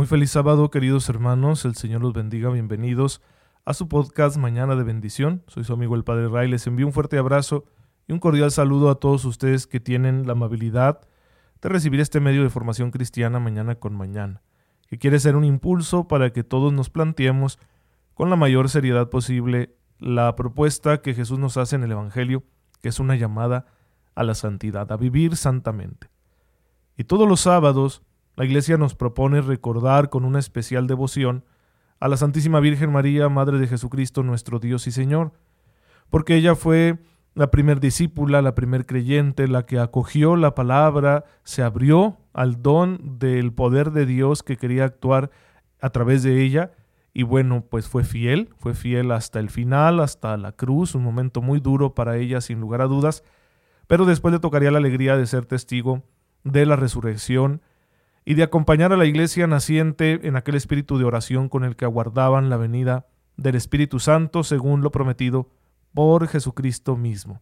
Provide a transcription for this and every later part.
Muy feliz sábado, queridos hermanos. El Señor los bendiga. Bienvenidos a su podcast Mañana de Bendición. Soy su amigo el Padre Ray. Les envío un fuerte abrazo y un cordial saludo a todos ustedes que tienen la amabilidad de recibir este medio de formación cristiana mañana con mañana, que quiere ser un impulso para que todos nos planteemos con la mayor seriedad posible la propuesta que Jesús nos hace en el Evangelio, que es una llamada a la santidad, a vivir santamente. Y todos los sábados, la Iglesia nos propone recordar con una especial devoción a la Santísima Virgen María, Madre de Jesucristo, nuestro Dios y Señor, porque ella fue la primer discípula, la primer creyente, la que acogió la palabra, se abrió al don del poder de Dios que quería actuar a través de ella, y bueno, pues fue fiel, fue fiel hasta el final, hasta la cruz, un momento muy duro para ella sin lugar a dudas, pero después le tocaría la alegría de ser testigo de la resurrección y de acompañar a la iglesia naciente en aquel espíritu de oración con el que aguardaban la venida del Espíritu Santo según lo prometido por Jesucristo mismo.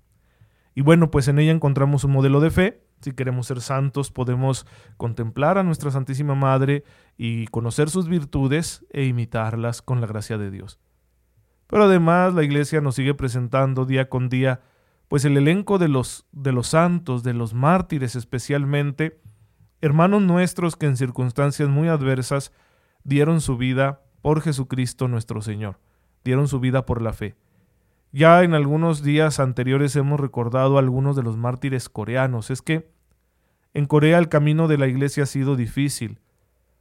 Y bueno, pues en ella encontramos un modelo de fe. Si queremos ser santos, podemos contemplar a nuestra Santísima Madre y conocer sus virtudes e imitarlas con la gracia de Dios. Pero además la Iglesia nos sigue presentando día con día, pues el elenco de los, de los santos, de los mártires especialmente, hermanos nuestros que en circunstancias muy adversas dieron su vida por Jesucristo nuestro Señor, dieron su vida por la fe. Ya en algunos días anteriores hemos recordado algunos de los mártires coreanos. Es que en Corea el camino de la iglesia ha sido difícil.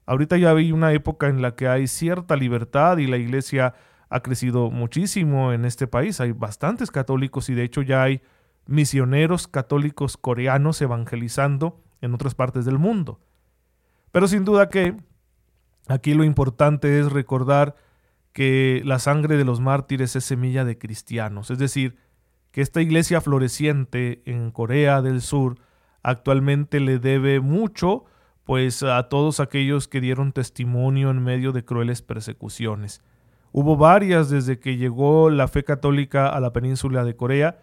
Ahorita ya hay una época en la que hay cierta libertad y la iglesia ha crecido muchísimo en este país. Hay bastantes católicos y de hecho ya hay misioneros católicos coreanos evangelizando en otras partes del mundo. Pero sin duda que aquí lo importante es recordar que la sangre de los mártires es semilla de cristianos, es decir, que esta iglesia floreciente en Corea del Sur actualmente le debe mucho pues a todos aquellos que dieron testimonio en medio de crueles persecuciones. Hubo varias desde que llegó la fe católica a la península de Corea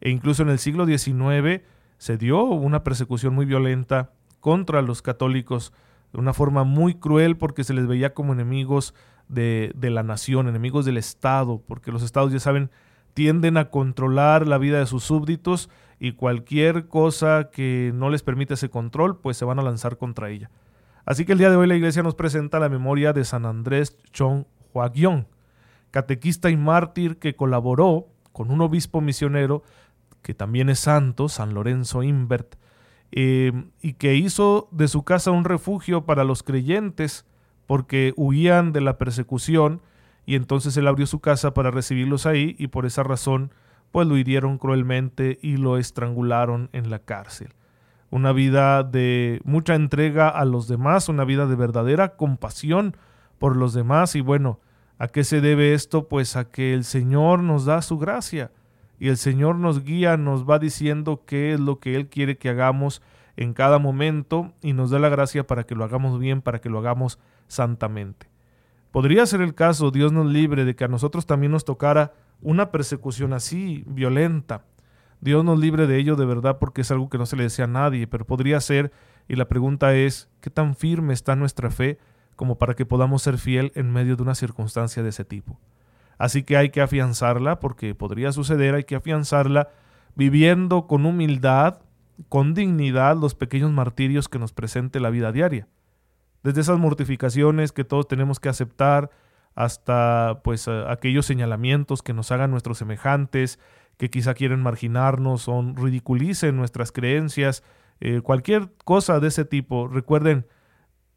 e incluso en el siglo XIX se dio una persecución muy violenta contra los católicos de una forma muy cruel porque se les veía como enemigos de, la nación, enemigos del Estado, porque los estados ya saben tienden a controlar la vida de sus súbditos y cualquier cosa que no les permite ese control, pues se van a lanzar contra ella. Así que el día de hoy la iglesia nos presenta la memoria de San Andrés Chong Huagyong, catequista y mártir que colaboró con un obispo misionero que también es santo, San Lorenzo Imbert, eh, y que hizo de su casa un refugio para los creyentes porque huían de la persecución y entonces él abrió su casa para recibirlos ahí y por esa razón pues lo hirieron cruelmente y lo estrangularon en la cárcel. Una vida de mucha entrega a los demás, una vida de verdadera compasión por los demás y bueno, ¿a qué se debe esto? Pues a que el Señor nos da su gracia y el Señor nos guía, nos va diciendo qué es lo que Él quiere que hagamos en cada momento y nos da la gracia para que lo hagamos bien, para que lo hagamos santamente. Podría ser el caso, Dios nos libre, de que a nosotros también nos tocara una persecución así, violenta. Dios nos libre de ello de verdad porque es algo que no se le desea a nadie, pero podría ser, y la pregunta es, ¿qué tan firme está nuestra fe como para que podamos ser fiel en medio de una circunstancia de ese tipo? Así que hay que afianzarla porque podría suceder, hay que afianzarla viviendo con humildad, con dignidad los pequeños martirios que nos presente la vida diaria. Desde esas mortificaciones que todos tenemos que aceptar hasta pues aquellos señalamientos que nos hagan nuestros semejantes, que quizá quieren marginarnos o ridiculicen nuestras creencias, eh, cualquier cosa de ese tipo. Recuerden,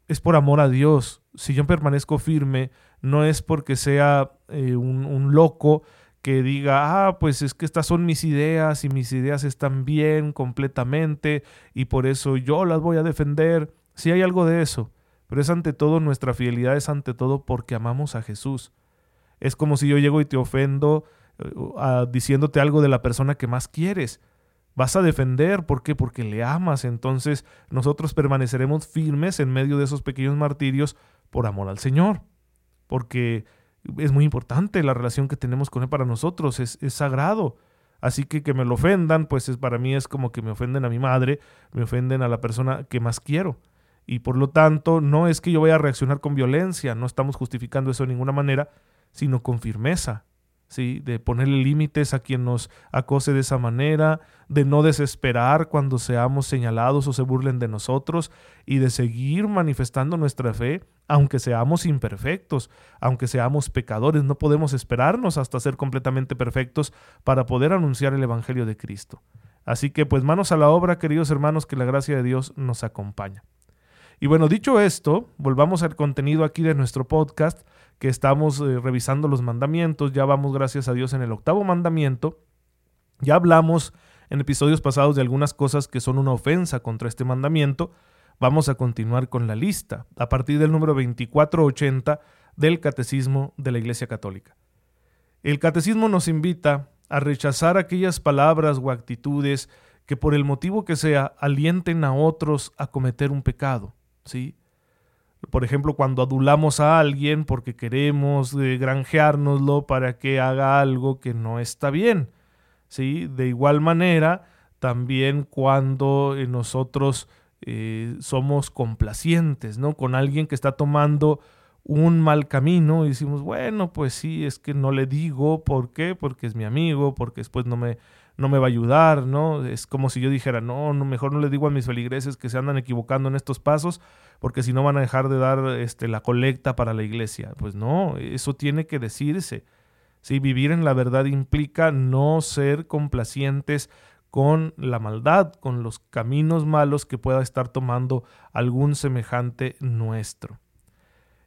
es por amor a Dios. Si yo permanezco firme, no es porque sea eh, un, loco que diga, ah, pues es que estas son mis ideas y mis ideas están bien completamente y por eso yo las voy a defender. Sí hay algo de eso, pero es ante todo nuestra fidelidad, es ante todo porque amamos a Jesús. Es como si yo llego y te ofendo uh, diciéndote algo de la persona que más quieres. Vas a defender, ¿por qué? Porque le amas. Entonces nosotros permaneceremos firmes en medio de esos pequeños martirios por amor al Señor. Porque es muy importante la relación que tenemos con Él para nosotros, es, es sagrado. Así que que me lo ofendan, pues es, para mí es como que me ofenden a mi madre, me ofenden a la persona que más quiero. Y por lo tanto, no es que yo vaya a reaccionar con violencia, no estamos justificando eso de ninguna manera, sino con firmeza, de ponerle límites a quien nos acose de esa manera, de no desesperar cuando seamos señalados o se burlen de nosotros y de seguir manifestando nuestra fe, aunque seamos imperfectos, aunque seamos pecadores. No podemos esperarnos hasta ser completamente perfectos para poder anunciar el Evangelio de Cristo. Así que pues manos a la obra, queridos hermanos, que la gracia de Dios nos acompaña. Y bueno, dicho esto, volvamos al contenido aquí de nuestro podcast que estamos eh, revisando los mandamientos, ya vamos gracias a Dios en el octavo mandamiento, ya hablamos en episodios pasados de algunas cosas que son una ofensa contra este mandamiento, vamos a continuar con la lista a partir del número 2480 del Catecismo de la Iglesia Católica. El Catecismo nos invita a rechazar aquellas palabras o actitudes que por el motivo que sea alienten a otros a cometer un pecado, ¿sí? Por ejemplo, cuando adulamos a alguien porque queremos eh, granjeárnoslo para que haga algo que no está bien. ¿sí? De igual manera, también cuando eh, nosotros eh, somos complacientes ¿no? con alguien que está tomando un mal camino y decimos, bueno, pues sí, es que no le digo, ¿por qué? Porque es mi amigo, porque después no me, no me va a ayudar, ¿no? Es como si yo dijera, no, no, mejor no le digo a mis feligreses que se andan equivocando en estos pasos, porque si no van a dejar de dar este, la colecta para la iglesia. Pues no, eso tiene que decirse. Sí, vivir en la verdad implica no ser complacientes con la maldad, con los caminos malos que pueda estar tomando algún semejante nuestro.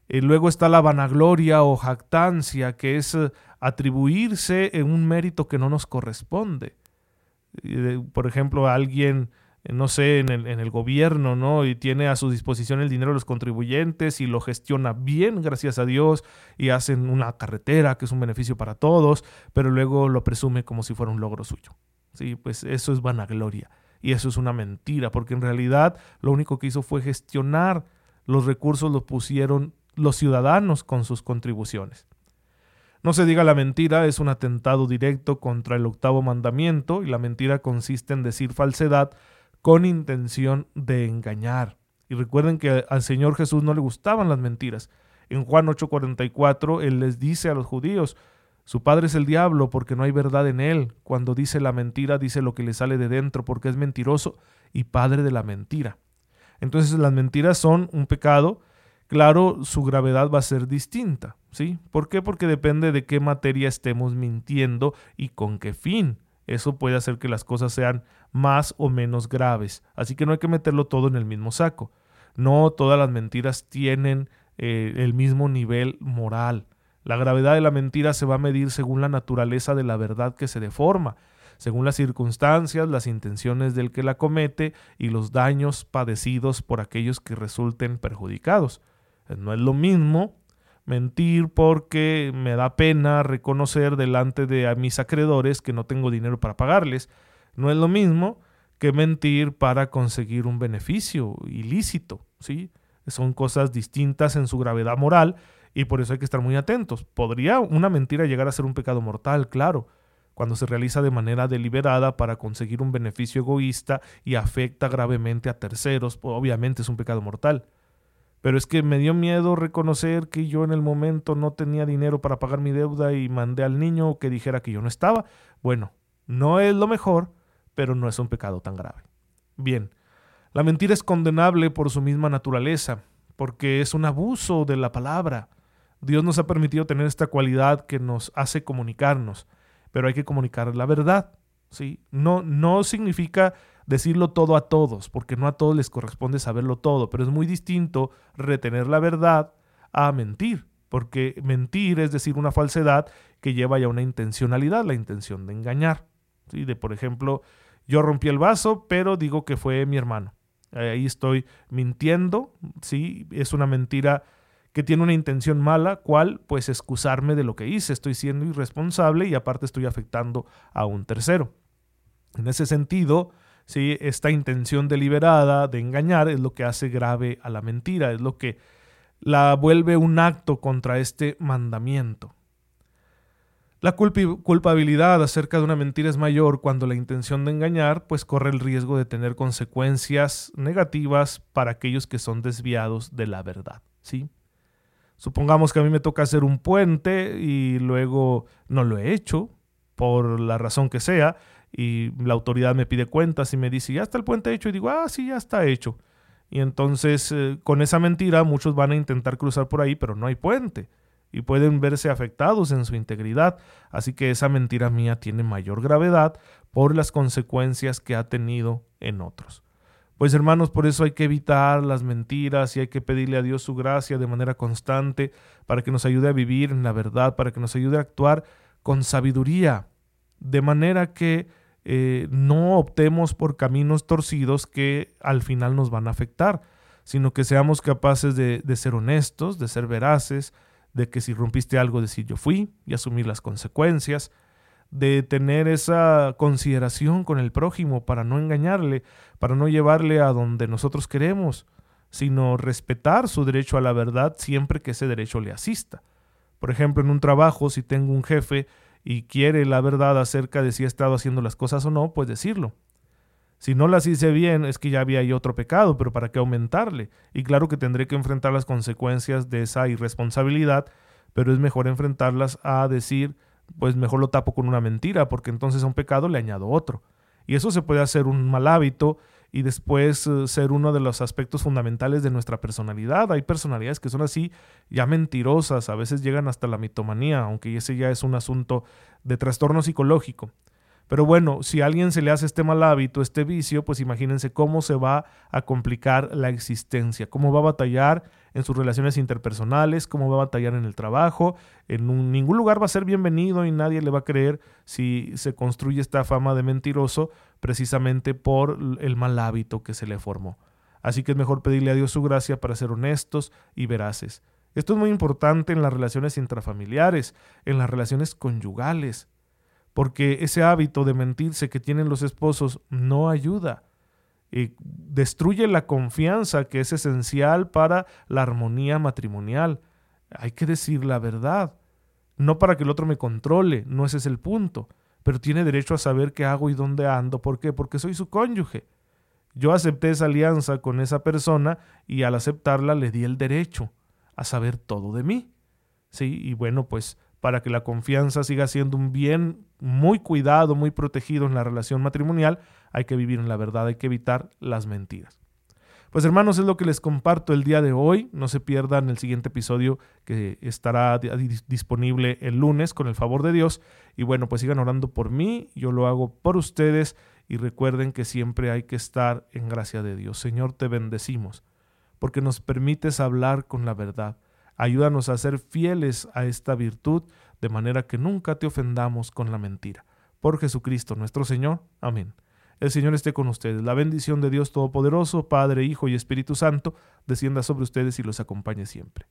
Y luego está la vanagloria o jactancia, que es eh, atribuirse en un mérito que no nos corresponde. Por ejemplo, alguien, eh, no sé, en el, gobierno, ¿no? Y tiene a su disposición el dinero de los contribuyentes y lo gestiona bien, gracias a Dios, y hacen una carretera que es un beneficio para todos, pero luego lo presume como si fuera un logro suyo. Sí, pues eso es vanagloria. Y eso es una mentira, porque en realidad lo único que hizo fue gestionar los recursos, los pusieron los ciudadanos con sus contribuciones. No se diga la mentira, es un atentado directo contra el octavo mandamiento y la mentira consiste en decir falsedad con intención de engañar. Y recuerden que al Señor Jesús no le gustaban las mentiras. En Juan 8:44 Él les dice a los judíos, su padre es el diablo porque no hay verdad en él. Cuando dice la mentira, dice lo que le sale de dentro porque es mentiroso y padre de la mentira. Entonces las mentiras son un pecado claro, su gravedad va a ser distinta. ¿sí? ¿Por qué? Porque depende de qué materia estemos mintiendo y con qué fin. Eso puede hacer que las cosas sean más o menos graves. Así que no hay que meterlo todo en el mismo saco. No todas las mentiras tienen eh, el mismo nivel moral. La gravedad de la mentira se va a medir según la naturaleza de la verdad que se deforma según las circunstancias, las intenciones del que la comete y los daños padecidos por aquellos que resulten perjudicados. No es lo mismo mentir porque me da pena reconocer delante de mis acreedores que no tengo dinero para pagarles. No es lo mismo que mentir para conseguir un beneficio ilícito, ¿sí? Son cosas distintas en su gravedad moral y por eso hay que estar muy atentos. ¿Podría una mentira llegar a ser un pecado mortal? Claro, cuando se realiza de manera deliberada para conseguir un beneficio egoísta y afecta gravemente a terceros, obviamente es un pecado mortal. Pero es que me dio miedo reconocer que yo en el momento no tenía dinero para pagar mi deuda y mandé al niño que dijera que yo no estaba. Bueno, no es lo mejor, pero no es un pecado tan grave. Bien, la mentira es condenable por su misma naturaleza, porque es un abuso de la palabra. Dios nos ha permitido tener esta cualidad que nos hace comunicarnos, pero hay que comunicar la verdad. ¿sí? No, no significa decirlo todo a todos, porque no a todos les corresponde saberlo todo, pero es muy distinto retener la verdad a mentir. porque mentir es decir una falsedad que lleva ya una intencionalidad, la intención de engañar. ¿sí? De, por ejemplo, yo rompí el vaso, pero digo que fue mi hermano. Ahí estoy mintiendo, ¿sí? Es una mentira que tiene una intención mala, ¿cuál? Pues excusarme de lo que hice, estoy siendo irresponsable y aparte estoy afectando a un tercero. En ese sentido, ¿sí? esta intención deliberada de engañar es lo que hace grave a la mentira, es lo que la vuelve un acto contra este mandamiento. La culpabilidad acerca de una mentira es mayor cuando la intención de engañar pues corre el riesgo de tener consecuencias negativas para aquellos que son desviados de la verdad, ¿sí? Supongamos que a mí me toca hacer un puente y luego no lo he hecho por la razón que sea y la autoridad me pide cuentas y me dice, ya está el puente hecho y digo, ah, sí, ya está hecho. Y entonces eh, con esa mentira muchos van a intentar cruzar por ahí, pero no hay puente y pueden verse afectados en su integridad. Así que esa mentira mía tiene mayor gravedad por las consecuencias que ha tenido en otros. Pues hermanos, por eso hay que evitar las mentiras y hay que pedirle a Dios su gracia de manera constante para que nos ayude a vivir en la verdad, para que nos ayude a actuar con sabiduría, de manera que eh, no optemos por caminos torcidos que al final nos van a afectar, sino que seamos capaces de ser honestos, de ser veraces, de que si rompiste algo, decir yo fui y asumir las consecuencias, de tener esa consideración con el prójimo para no engañarle, para no llevarle a donde nosotros queremos, sino respetar su derecho a la verdad siempre que ese derecho le asista. Por ejemplo, en un trabajo, si tengo un jefe y quiere la verdad acerca de si ha estado haciendo las cosas o no, pues decirlo. Si no las hice bien, es que ya había ahí otro pecado, pero ¿para qué aumentarle? Y claro que tendré que enfrentar las consecuencias de esa irresponsabilidad, pero es mejor enfrentarlas a decir, pues mejor lo tapo con una mentira, porque entonces a un pecado le añado otro. Y eso se puede hacer un mal hábito y después eh, ser uno de los aspectos fundamentales de nuestra personalidad. Hay personalidades que son así ya mentirosas, a veces llegan hasta la mitomanía, aunque ese ya es un asunto de trastorno psicológico. Pero bueno, si a alguien se le hace este mal hábito, este vicio, pues imagínense cómo se va a complicar la existencia, cómo va a batallar en sus relaciones interpersonales, cómo va a batallar en el trabajo. En ningún lugar va a ser bienvenido y nadie le va a creer si se construye esta fama de mentiroso precisamente por el mal hábito que se le formó. Así que es mejor pedirle a Dios su gracia para ser honestos y veraces. Esto es muy importante en las relaciones intrafamiliares, en las relaciones conyugales porque ese hábito de mentirse que tienen los esposos no ayuda. Y destruye la confianza que es esencial para la armonía matrimonial. Hay que decir la verdad, no para que el otro me controle, no ese es el punto, pero tiene derecho a saber qué hago y dónde ando. ¿Por qué? Porque soy su cónyuge. Yo acepté esa alianza con esa persona y al aceptarla le di el derecho a saber todo de mí. Sí, y bueno, pues para que la confianza siga siendo un bien muy cuidado, muy protegido en la relación matrimonial, hay que vivir en la verdad, hay que evitar las mentiras. Pues hermanos, es lo que les comparto el día de hoy. No se pierdan el siguiente episodio que estará disponible el lunes con el favor de Dios. Y bueno, pues sigan orando por mí, yo lo hago por ustedes y recuerden que siempre hay que estar en gracia de Dios. Señor, te bendecimos porque nos permites hablar con la verdad. Ayúdanos a ser fieles a esta virtud, de manera que nunca te ofendamos con la mentira. Por Jesucristo nuestro Señor. Amén. El Señor esté con ustedes. La bendición de Dios Todopoderoso, Padre, Hijo y Espíritu Santo, descienda sobre ustedes y los acompañe siempre.